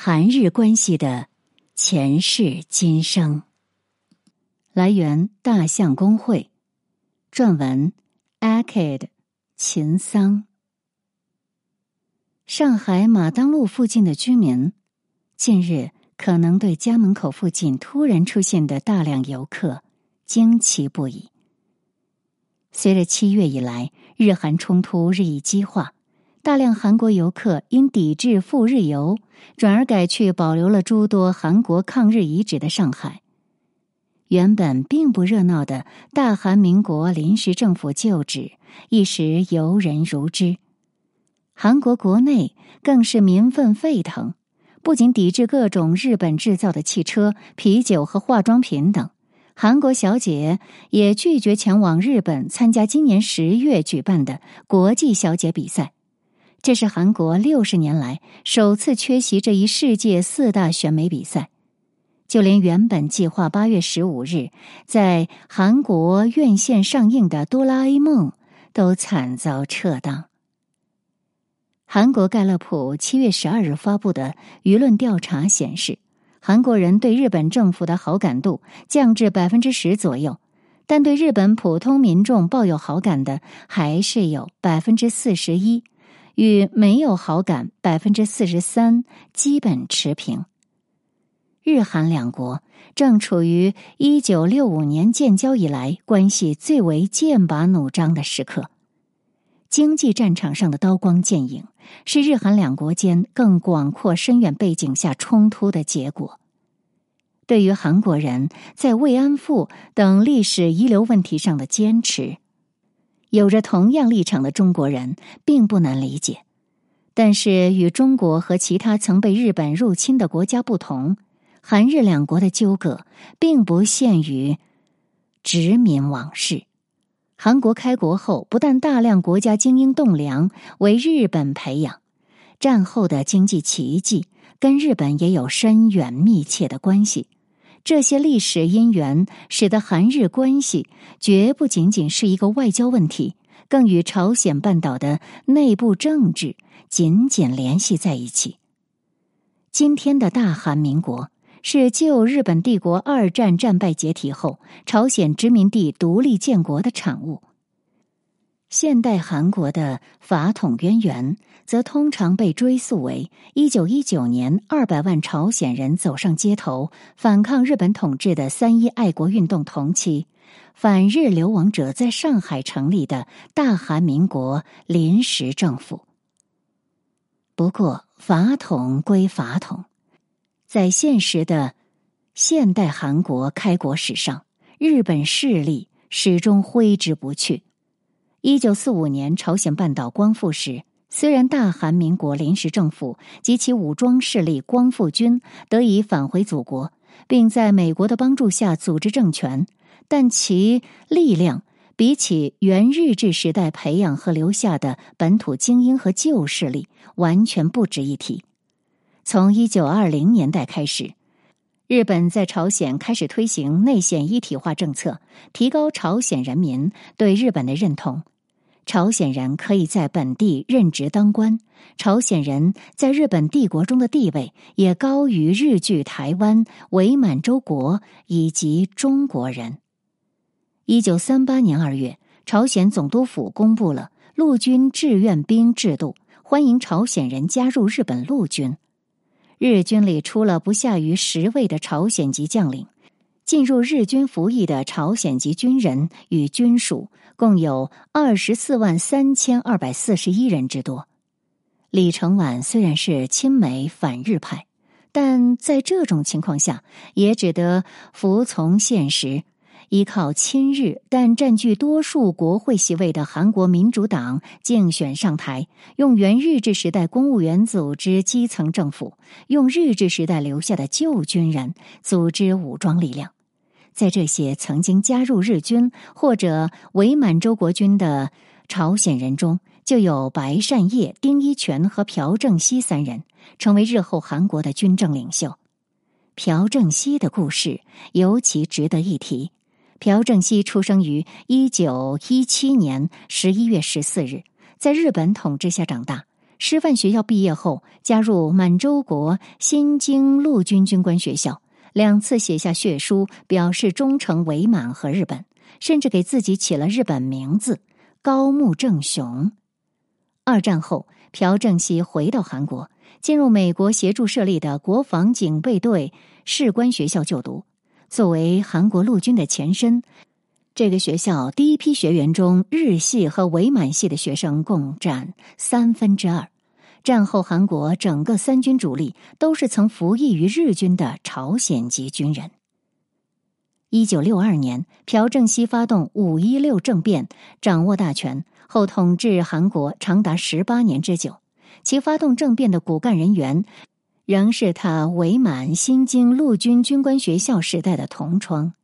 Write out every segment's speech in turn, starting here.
韩日关系的前世今生。来源：大象公会。撰文：Akid 秦桑。上海马当路附近的居民，近日可能对家门口附近突然出现的大量游客惊奇不已。随着七月以来日韩冲突日益激化。大量韩国游客因抵制赴日游，转而改去保留了诸多韩国抗日遗址的上海。原本并不热闹的大韩民国临时政府旧址，一时游人如织。韩国国内更是民愤沸腾，不仅抵制各种日本制造的汽车、啤酒和化妆品等，韩国小姐也拒绝前往日本参加今年十月举办的国际小姐比赛。这是韩国六十年来首次缺席这一世界四大选美比赛，就连原本计划八月十五日在韩国院线上映的《哆啦 A 梦》都惨遭撤档。韩国盖勒普七月十二日发布的舆论调查显示，韩国人对日本政府的好感度降至百分之十左右，但对日本普通民众抱有好感的还是有百分之四十一。与没有好感百分之四十三基本持平。日韩两国正处于一九六五年建交以来关系最为剑拔弩张的时刻，经济战场上的刀光剑影是日韩两国间更广阔深远背景下冲突的结果。对于韩国人在慰安妇等历史遗留问题上的坚持。有着同样立场的中国人并不难理解，但是与中国和其他曾被日本入侵的国家不同，韩日两国的纠葛并不限于殖民往事。韩国开国后，不但大量国家精英栋梁为日本培养，战后的经济奇迹跟日本也有深远密切的关系。这些历史因缘使得韩日关系绝不仅仅是一个外交问题，更与朝鲜半岛的内部政治紧紧联系在一起。今天的大韩民国是旧日本帝国二战战败解体后，朝鲜殖民地独立建国的产物。现代韩国的法统渊源，则通常被追溯为一九一九年二百万朝鲜人走上街头反抗日本统治的三一爱国运动同期，反日流亡者在上海成立的大韩民国临时政府。不过，法统归法统，在现实的现代韩国开国史上，日本势力始终挥之不去。一九四五年朝鲜半岛光复时，虽然大韩民国临时政府及其武装势力光复军得以返回祖国，并在美国的帮助下组织政权，但其力量比起原日治时代培养和留下的本土精英和旧势力完全不值一提。从一九二零年代开始。日本在朝鲜开始推行内线一体化政策，提高朝鲜人民对日本的认同。朝鲜人可以在本地任职当官，朝鲜人在日本帝国中的地位也高于日据台湾、伪满洲国以及中国人。一九三八年二月，朝鲜总督府公布了陆军志愿兵制度，欢迎朝鲜人加入日本陆军。日军里出了不下于十位的朝鲜籍将领，进入日军服役的朝鲜籍军人与军属共有二十四万三千二百四十一人之多。李承晚虽然是亲美反日派，但在这种情况下，也只得服从现实。依靠亲日但占据多数国会席位的韩国民主党竞选上台，用原日治时代公务员组织基层政府，用日治时代留下的旧军人组织武装力量。在这些曾经加入日军或者伪满洲国军的朝鲜人中，就有白善业、丁一全和朴正熙三人，成为日后韩国的军政领袖。朴正熙的故事尤其值得一提。朴正熙出生于一九一七年十一月十四日，在日本统治下长大。师范学校毕业后，加入满洲国新京陆军军官学校，两次写下血书，表示忠诚伪满和日本，甚至给自己起了日本名字高木正雄。二战后，朴正熙回到韩国，进入美国协助设立的国防警备队士官学校就读。作为韩国陆军的前身，这个学校第一批学员中，日系和伪满系的学生共占三分之二。战后，韩国整个三军主力都是曾服役于日军的朝鲜籍军人。一九六二年，朴正熙发动五一六政变，掌握大权后，统治韩国长达十八年之久。其发动政变的骨干人员。仍是他伪满新京陆军军官学校时代的同窗。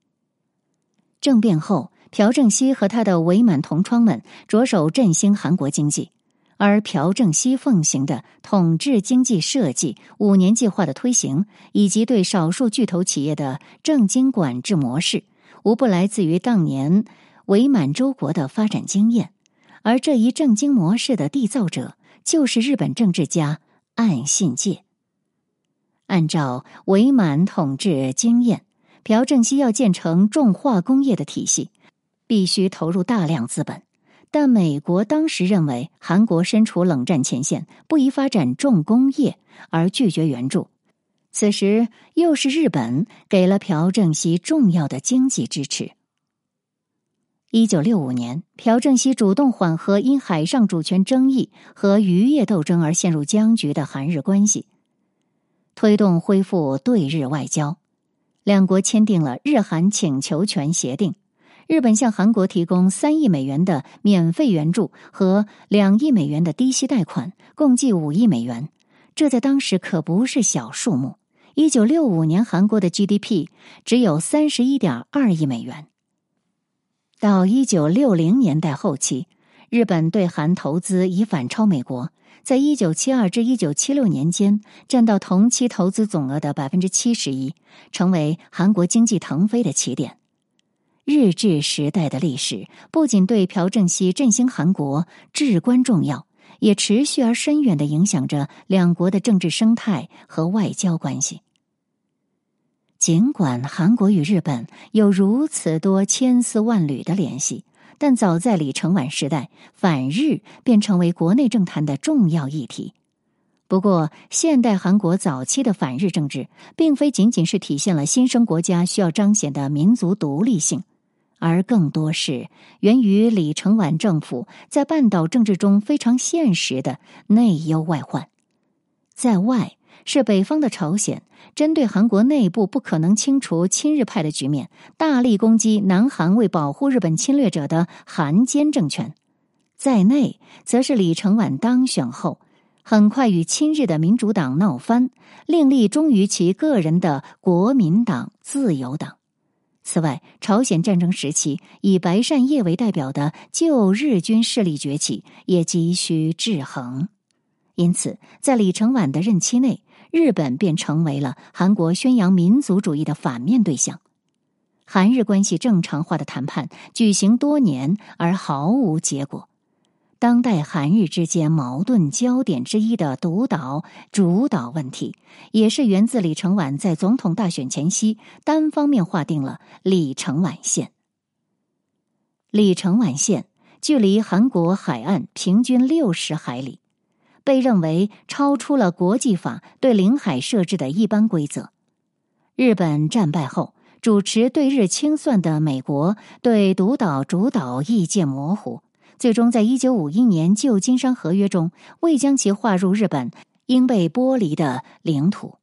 政变后，朴正熙和他的伪满同窗们着手振兴韩国经济，而朴正熙奉行的统治经济设计、五年计划的推行，以及对少数巨头企业的政经管制模式，无不来自于当年伪满洲国的发展经验。而这一政经模式的缔造者，就是日本政治家岸信介。按照伪满统治经验，朴正熙要建成重化工业的体系，必须投入大量资本。但美国当时认为韩国身处冷战前线，不宜发展重工业，而拒绝援助。此时又是日本给了朴正熙重要的经济支持。一九六五年，朴正熙主动缓和因海上主权争议和渔业斗争而陷入僵局的韩日关系。推动恢复对日外交，两国签订了日韩请求权协定。日本向韩国提供三亿美元的免费援助和两亿美元的低息贷款，共计五亿美元。这在当时可不是小数目。一九六五年，韩国的 GDP 只有三十一点二亿美元。到一九六零年代后期，日本对韩投资已反超美国。在一九七二至一九七六年间，占到同期投资总额的百分之七十一，成为韩国经济腾飞的起点。日治时代的历史不仅对朴正熙振兴韩国至关重要，也持续而深远的影响着两国的政治生态和外交关系。尽管韩国与日本有如此多千丝万缕的联系。但早在李承晚时代，反日便成为国内政坛的重要议题。不过，现代韩国早期的反日政治，并非仅仅是体现了新生国家需要彰显的民族独立性，而更多是源于李承晚政府在半岛政治中非常现实的内忧外患，在外。是北方的朝鲜针对韩国内部不可能清除亲日派的局面，大力攻击南韩为保护日本侵略者的韩奸政权；在内，则是李承晚当选后，很快与亲日的民主党闹翻，另立忠于其个人的国民党、自由党。此外，朝鲜战争时期以白善烨为代表的旧日军势力崛起，也急需制衡。因此，在李承晚的任期内。日本便成为了韩国宣扬民族主义的反面对象，韩日关系正常化的谈判举行多年而毫无结果。当代韩日之间矛盾焦点之一的独岛主岛问题，也是源自李承晚在总统大选前夕单方面划定了李承晚线。李承晚线距离韩国海岸平均六十海里。被认为超出了国际法对领海设置的一般规则。日本战败后，主持对日清算的美国对独岛主岛意见模糊，最终在一九五一年旧金山合约中未将其划入日本应被剥离的领土。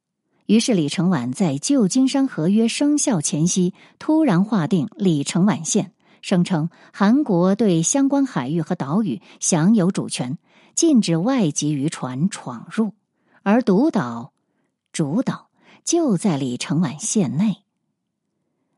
于是李承晚在旧金山合约生效前夕突然划定李承晚线，声称韩国对相关海域和岛屿享有主权。禁止外籍渔船闯入，而独岛、主岛就在李承晚线内。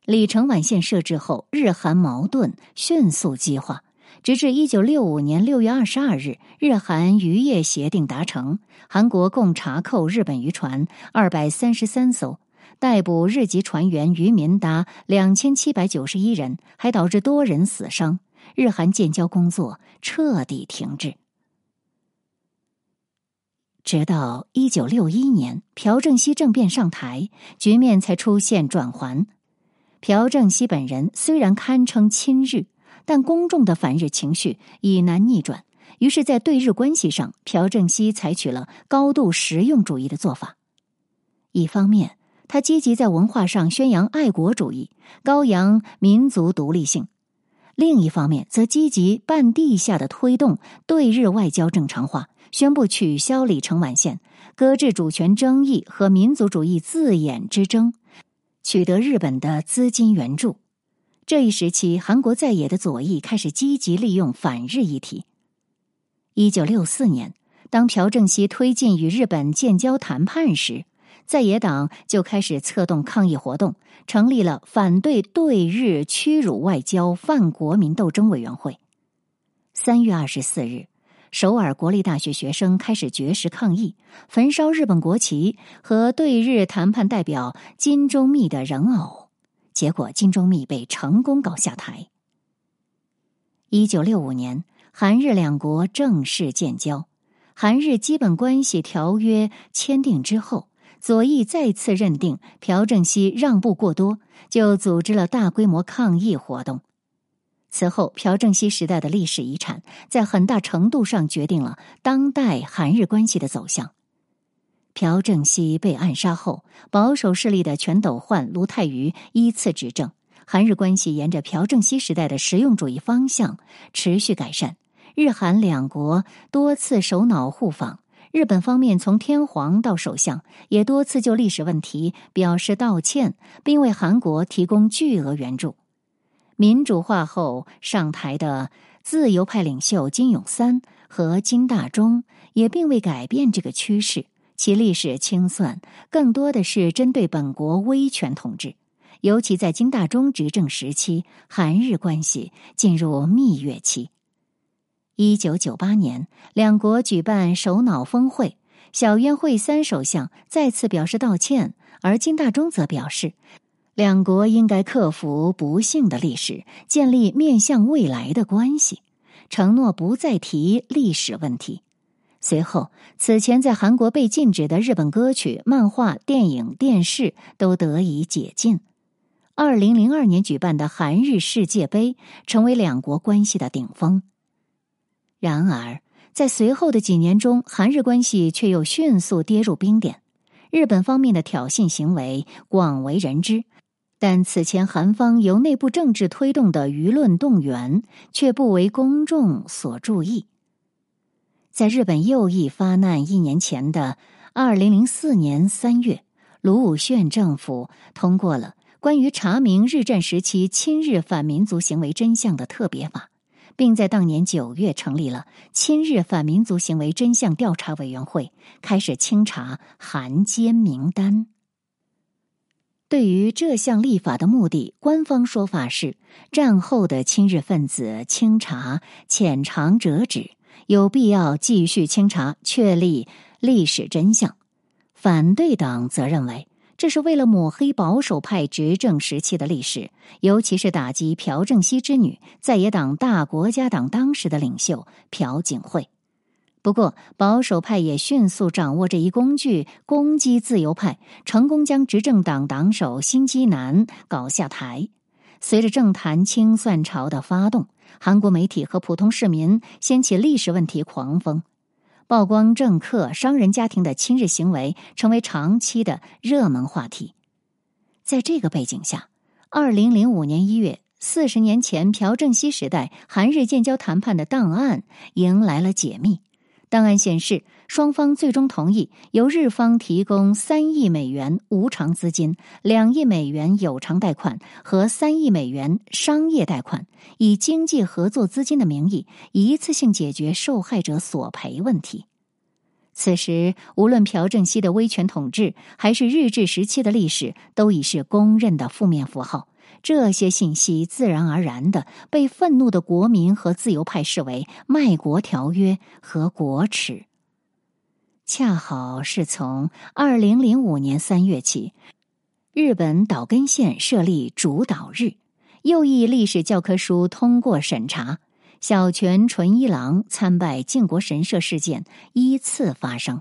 李承晚线设置后，日韩矛盾迅速激化，直至一九六五年六月二十二日，日韩渔业协定达成，韩国共查扣日本渔船二百三十三艘，逮捕日籍船员渔民达两千七百九十一人，还导致多人死伤。日韩建交工作彻底停滞。直到一九六一年，朴正熙政变上台，局面才出现转圜。朴正熙本人虽然堪称亲日，但公众的反日情绪已难逆转。于是，在对日关系上，朴正熙采取了高度实用主义的做法。一方面，他积极在文化上宣扬爱国主义，高扬民族独立性；另一方面，则积极半地下的推动对日外交正常化，宣布取消里程晚线，搁置主权争议和民族主义字眼之争，取得日本的资金援助。这一时期，韩国在野的左翼开始积极利用反日议题。一九六四年，当朴正熙推进与日本建交谈判时，在野党就开始策动抗议活动，成立了反对对日屈辱外交泛国民斗争委员会。三月二十四日，首尔国立大学学生开始绝食抗议，焚烧日本国旗和对日谈判代表金钟密的人偶，结果金钟密被成功搞下台。一九六五年。韩日两国正式建交，韩日基本关系条约签订之后，左翼再次认定朴正熙让步过多，就组织了大规模抗议活动。此后，朴正熙时代的历史遗产在很大程度上决定了当代韩日关系的走向。朴正熙被暗杀后，保守势力的全斗焕、卢泰愚依次执政，韩日关系沿着朴正熙时代的实用主义方向持续改善。日韩两国多次首脑互访，日本方面从天皇到首相也多次就历史问题表示道歉，并为韩国提供巨额援助。民主化后上台的自由派领袖金永三和金大中也并未改变这个趋势，其历史清算更多的是针对本国威权统治，尤其在金大中执政时期，韩日关系进入蜜月期。一九九八年，两国举办首脑峰会，小渊惠三首相再次表示道歉，而金大中则表示，两国应该克服不幸的历史，建立面向未来的关系，承诺不再提历史问题。随后，此前在韩国被禁止的日本歌曲、漫画、电影、电视都得以解禁。二零零二年举办的韩日世界杯，成为两国关系的顶峰。然而，在随后的几年中，韩日关系却又迅速跌入冰点。日本方面的挑衅行为广为人知，但此前韩方由内部政治推动的舆论动员却不为公众所注意。在日本右翼发难一年前的二零零四年三月，卢武铉政府通过了关于查明日战时期亲日反民族行为真相的特别法。并在当年九月成立了亲日反民族行为真相调查委员会，开始清查韩奸名单。对于这项立法的目的，官方说法是战后的亲日分子清查浅尝辄止，有必要继续清查，确立历史真相。反对党则认为。这是为了抹黑保守派执政时期的历史，尤其是打击朴正熙之女在野党大国家党当时的领袖朴槿惠。不过，保守派也迅速掌握这一工具，攻击自由派，成功将执政党党首辛基南搞下台。随着政坛清算潮的发动，韩国媒体和普通市民掀起历史问题狂风。曝光政客、商人家庭的亲日行为，成为长期的热门话题。在这个背景下，二零零五年一月，四十年前朴正熙时代韩日建交谈判的档案迎来了解密。档案显示。双方最终同意由日方提供三亿美元无偿资金、两亿美元有偿贷款和三亿美元商业贷款，以经济合作资金的名义一次性解决受害者索赔问题。此时，无论朴正熙的威权统治，还是日治时期的历史，都已是公认的负面符号。这些信息自然而然的被愤怒的国民和自由派视为卖国条约和国耻。恰好是从二零零五年三月起，日本岛根县设立主导日，右翼历史教科书通过审查，小泉纯一郎参拜靖国神社事件依次发生。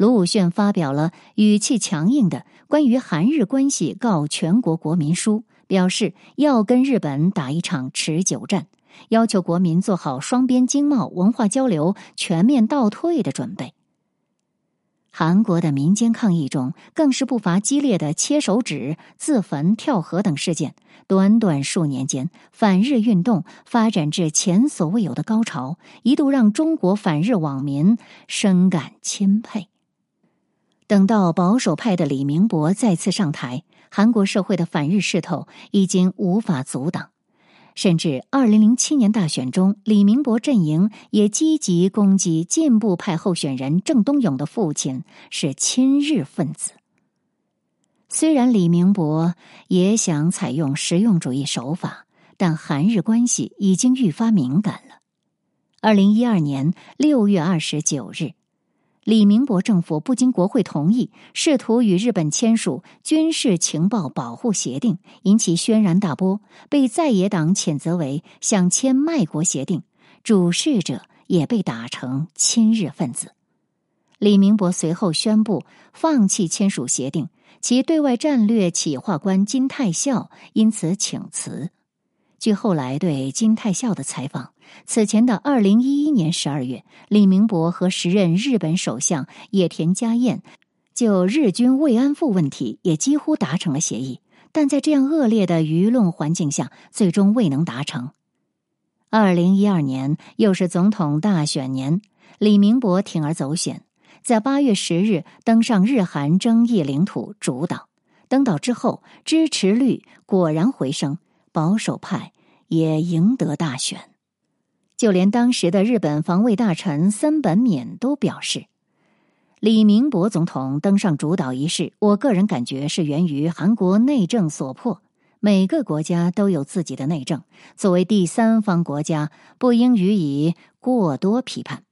卢武铉发表了语气强硬的关于韩日关系告全国国民书，表示要跟日本打一场持久战，要求国民做好双边经贸文化交流全面倒退的准备。韩国的民间抗议中，更是不乏激烈的切手指、自焚、跳河等事件。短短数年间，反日运动发展至前所未有的高潮，一度让中国反日网民深感钦佩。等到保守派的李明博再次上台，韩国社会的反日势头已经无法阻挡。甚至，二零零七年大选中，李明博阵营也积极攻击进步派候选人郑东勇的父亲是亲日分子。虽然李明博也想采用实用主义手法，但韩日关系已经愈发敏感了。二零一二年六月二十九日。李明博政府不经国会同意，试图与日本签署军事情报保护协定，引起轩然大波，被在野党谴责为想签卖国协定，主事者也被打成亲日分子。李明博随后宣布放弃签署协定，其对外战略企划官金泰孝因此请辞。据后来对金泰孝的采访。此前的二零一一年十二月，李明博和时任日本首相野田佳彦就日军慰安妇问题也几乎达成了协议，但在这样恶劣的舆论环境下，最终未能达成。二零一二年又是总统大选年，李明博铤而走险，在八月十日登上日韩争议领土主岛，登岛之后支持率果然回升，保守派也赢得大选。就连当时的日本防卫大臣森本勉都表示，李明博总统登上主导一事，我个人感觉是源于韩国内政所迫。每个国家都有自己的内政，作为第三方国家，不应予以过多批判。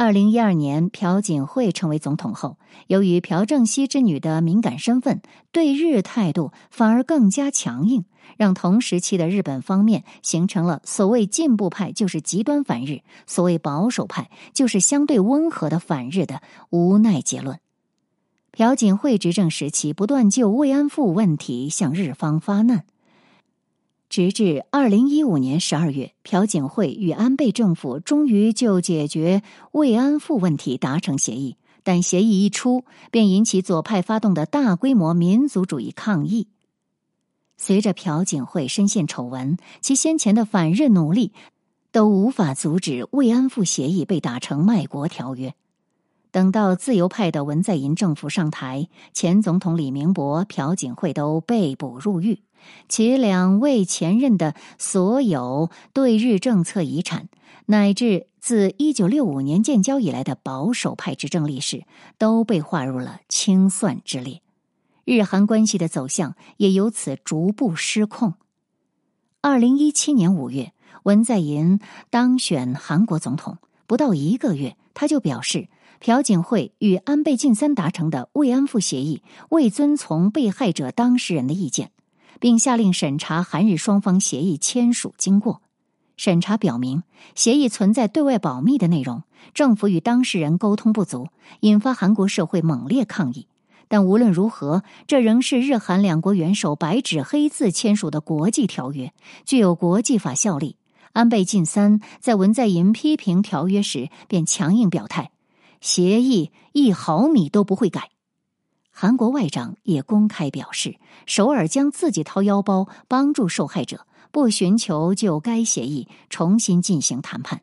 二零一二年，朴槿惠成为总统后，由于朴正熙之女的敏感身份，对日态度反而更加强硬，让同时期的日本方面形成了所谓进步派就是极端反日，所谓保守派就是相对温和的反日的无奈结论。朴槿惠执政时期，不断就慰安妇问题向日方发难。直至二零一五年十二月，朴槿惠与安倍政府终于就解决慰安妇问题达成协议，但协议一出，便引起左派发动的大规模民族主义抗议。随着朴槿惠深陷丑闻，其先前的反日努力都无法阻止慰安妇协议被打成卖国条约。等到自由派的文在寅政府上台，前总统李明博、朴槿惠都被捕入狱，其两位前任的所有对日政策遗产，乃至自一九六五年建交以来的保守派执政历史，都被划入了清算之列。日韩关系的走向也由此逐步失控。二零一七年五月，文在寅当选韩国总统，不到一个月，他就表示。朴槿惠与安倍晋三达成的慰安妇协议未遵从被害者当事人的意见，并下令审查韩日双方协议签署经过。审查表明，协议存在对外保密的内容，政府与当事人沟通不足，引发韩国社会猛烈抗议。但无论如何，这仍是日韩两国元首白纸黑字签署的国际条约，具有国际法效力。安倍晋三在文在寅批评条约时便强硬表态。协议一毫米都不会改。韩国外长也公开表示，首尔将自己掏腰包帮助受害者，不寻求就该协议重新进行谈判。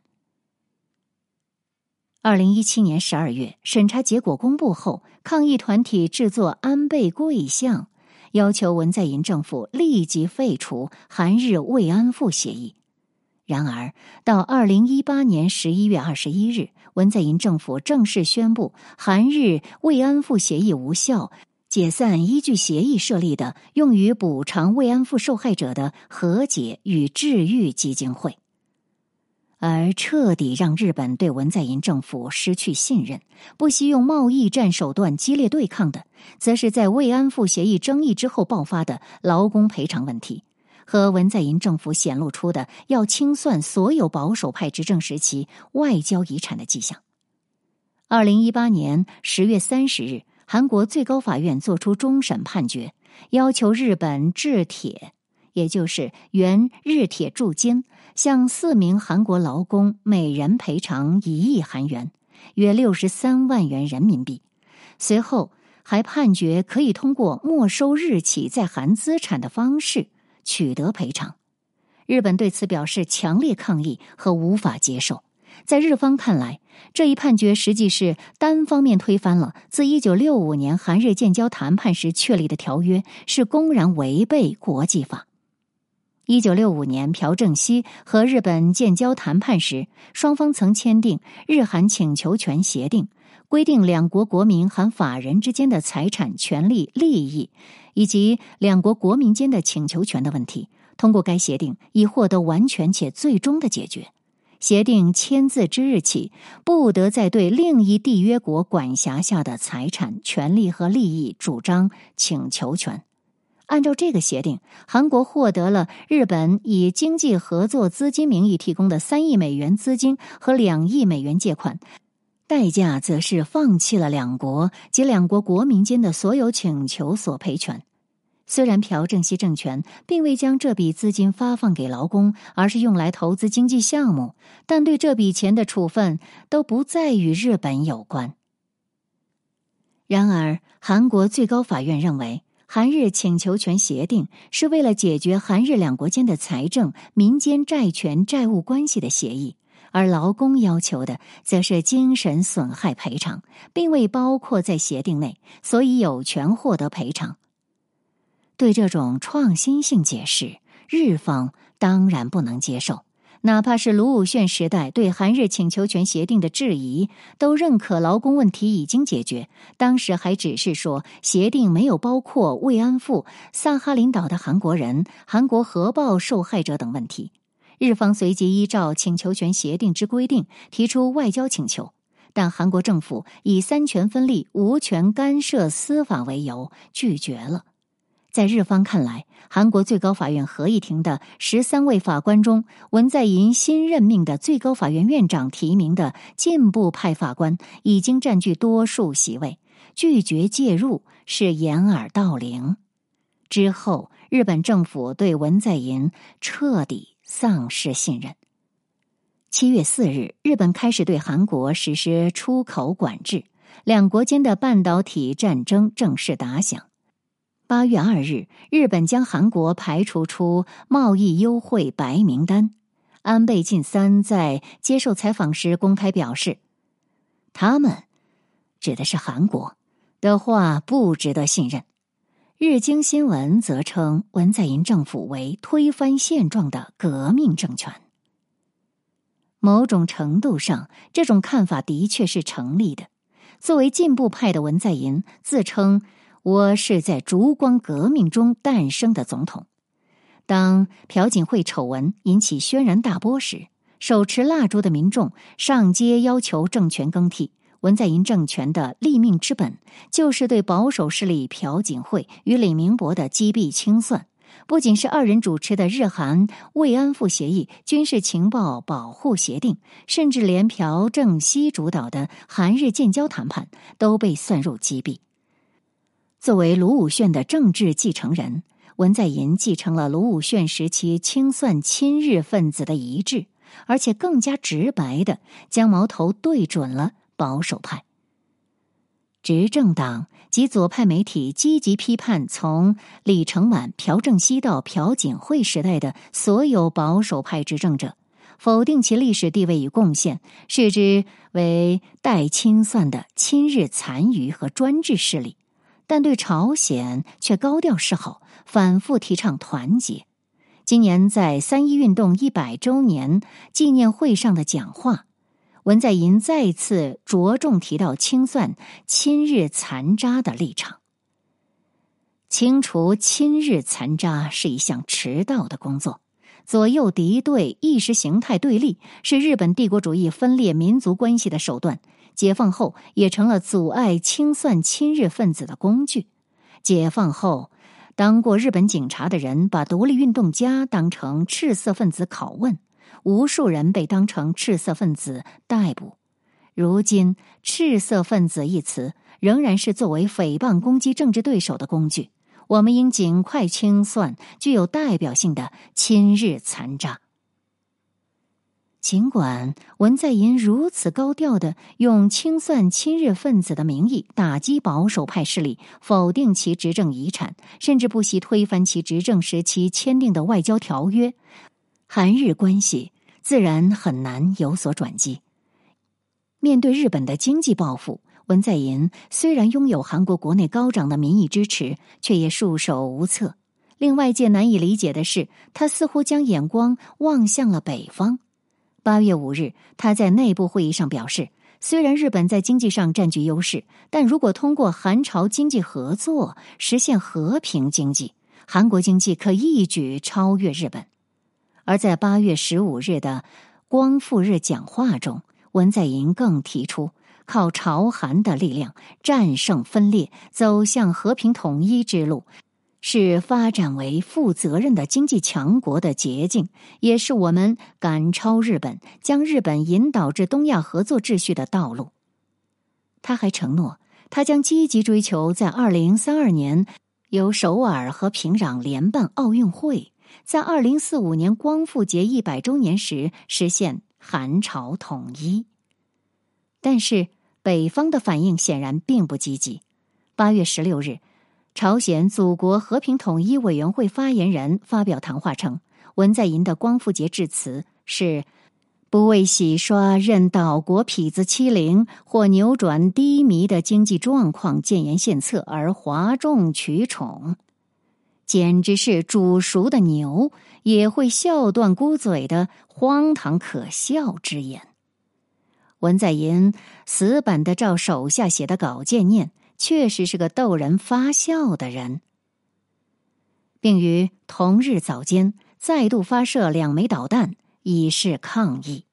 二零一七年十二月，审查结果公布后，抗议团体制作安倍跪像，要求文在寅政府立即废除韩日慰安妇协议。然而，到二零一八年十一月二十一日，文在寅政府正式宣布韩日慰安妇协议无效，解散依据协议设立的用于补偿慰安妇受害者的和解与治愈基金会。而彻底让日本对文在寅政府失去信任、不惜用贸易战手段激烈对抗的，则是在慰安妇协议争议之后爆发的劳工赔偿问题。和文在寅政府显露出的要清算所有保守派执政时期外交遗产的迹象。二零一八年十月三十日，韩国最高法院作出终审判决，要求日本制铁，也就是原日铁铸金，向四名韩国劳工每人赔偿一亿韩元，约六十三万元人民币。随后还判决可以通过没收日企在韩资产的方式取得赔偿。日本对此表示强烈抗议和无法接受。在日方看来，这一判决实际是单方面推翻了自一九六五年韩日建交谈判时确立的条约，是公然违背国际法。一九六五年，朴正熙和日本建交谈判时，双方曾签订《日韩请求权协定》，规定两国国民含法人之间的财产权利、利益，以及两国国民间的请求权的问题。通过该协定，已获得完全且最终的解决。协定签字之日起，不得再对另一缔约国管辖下的财产、权利和利益主张请求权。按照这个协定，韩国获得了日本以经济合作资金名义提供的三亿美元资金和两亿美元借款，代价则是放弃了两国及两国国民间的所有请求索赔权。虽然朴正熙政权并未将这笔资金发放给劳工，而是用来投资经济项目，但对这笔钱的处分都不再与日本有关。然而，韩国最高法院认为，韩日请求权协定是为了解决韩日两国间的财政、民间债权、债务关系的协议，而劳工要求的则是精神损害赔偿，并未包括在协定内，所以有权获得赔偿。对这种创新性解释，日方当然不能接受。哪怕是卢武铉时代对韩日请求权协定的质疑，都认可劳工问题已经解决。当时还只是说协定没有包括慰安妇、萨哈林岛的韩国人、韩国核爆受害者等问题。日方随即依照请求权协定之规定提出外交请求，但韩国政府以三权分立、无权干涉司法为由拒绝了。在日方看来，韩国最高法院合议庭的十三位法官中，文在寅新任命的最高法院院长提名的进步派法官已经占据多数席位，拒绝介入是掩耳盗铃。之后，日本政府对文在寅彻底丧失信任。七月四日，日本开始对韩国实施出口管制，两国间的半导体战争正式打响。八月二日，日本将韩国排除出贸易优惠白名单。安倍晋三在接受采访时公开表示：“他们指的是韩国的话不值得信任。”日经新闻则称文在寅政府为推翻现状的革命政权。某种程度上，这种看法的确是成立的。作为进步派的文在寅自称。我是在烛光革命中诞生的总统。当朴槿惠丑闻引起轩然大波时，手持蜡烛的民众上街要求政权更替。文在寅政权的立命之本，就是对保守势力朴槿惠与李明博的击毙清算。不仅是二人主持的日韩慰安妇协议、军事情报保护协定，甚至连朴正熙主导的韩日建交谈判都被算入击毙。作为卢武铉的政治继承人，文在寅继承了卢武铉时期清算亲日分子的遗志，而且更加直白的将矛头对准了保守派。执政党及左派媒体积极批判从李承晚、朴正熙到朴槿惠时代的所有保守派执政者，否定其历史地位与贡献，视之为待清算的亲日残余和专制势力。但对朝鲜却高调示好，反复提倡团结。今年在三一运动一百周年纪念会上的讲话，文在寅再次着重提到清算亲日残渣的立场。清除亲日残渣是一项迟到的工作，左右敌对、意识形态对立是日本帝国主义分裂民族关系的手段。解放后也成了阻碍清算亲日分子的工具。解放后，当过日本警察的人把独立运动家当成赤色分子拷问，无数人被当成赤色分子逮捕。如今“赤色分子”一词仍然是作为诽谤攻击政治对手的工具。我们应尽快清算具有代表性的亲日残渣。尽管文在寅如此高调的用清算亲日分子的名义打击保守派势力，否定其执政遗产，甚至不惜推翻其执政时期签订的外交条约，韩日关系自然很难有所转机。面对日本的经济报复，文在寅虽然拥有韩国国内高涨的民意支持，却也束手无策。令外界难以理解的是，他似乎将眼光望向了北方。八月五日，他在内部会议上表示，虽然日本在经济上占据优势，但如果通过韩朝经济合作实现和平经济，韩国经济可一举超越日本。而在八月十五日的光复日讲话中，文在寅更提出，靠朝韩的力量战胜分裂，走向和平统一之路。是发展为负责任的经济强国的捷径，也是我们赶超日本、将日本引导至东亚合作秩序的道路。他还承诺，他将积极追求在二零三二年由首尔和平壤联办奥运会，在二零四五年光复节一百周年时实现韩朝统一。但是北方的反应显然并不积极。八月十六日。朝鲜祖国和平统一委员会发言人发表谈话称，文在寅的光复节致辞是不为洗刷任岛国痞子欺凌或扭转低迷的经济状况建言献策而哗众取宠，简直是煮熟的牛也会笑断咕嘴的荒唐可笑之言。文在寅死板的照手下写的稿件念。确实是个逗人发笑的人，并于同日早间再度发射两枚导弹以示抗议。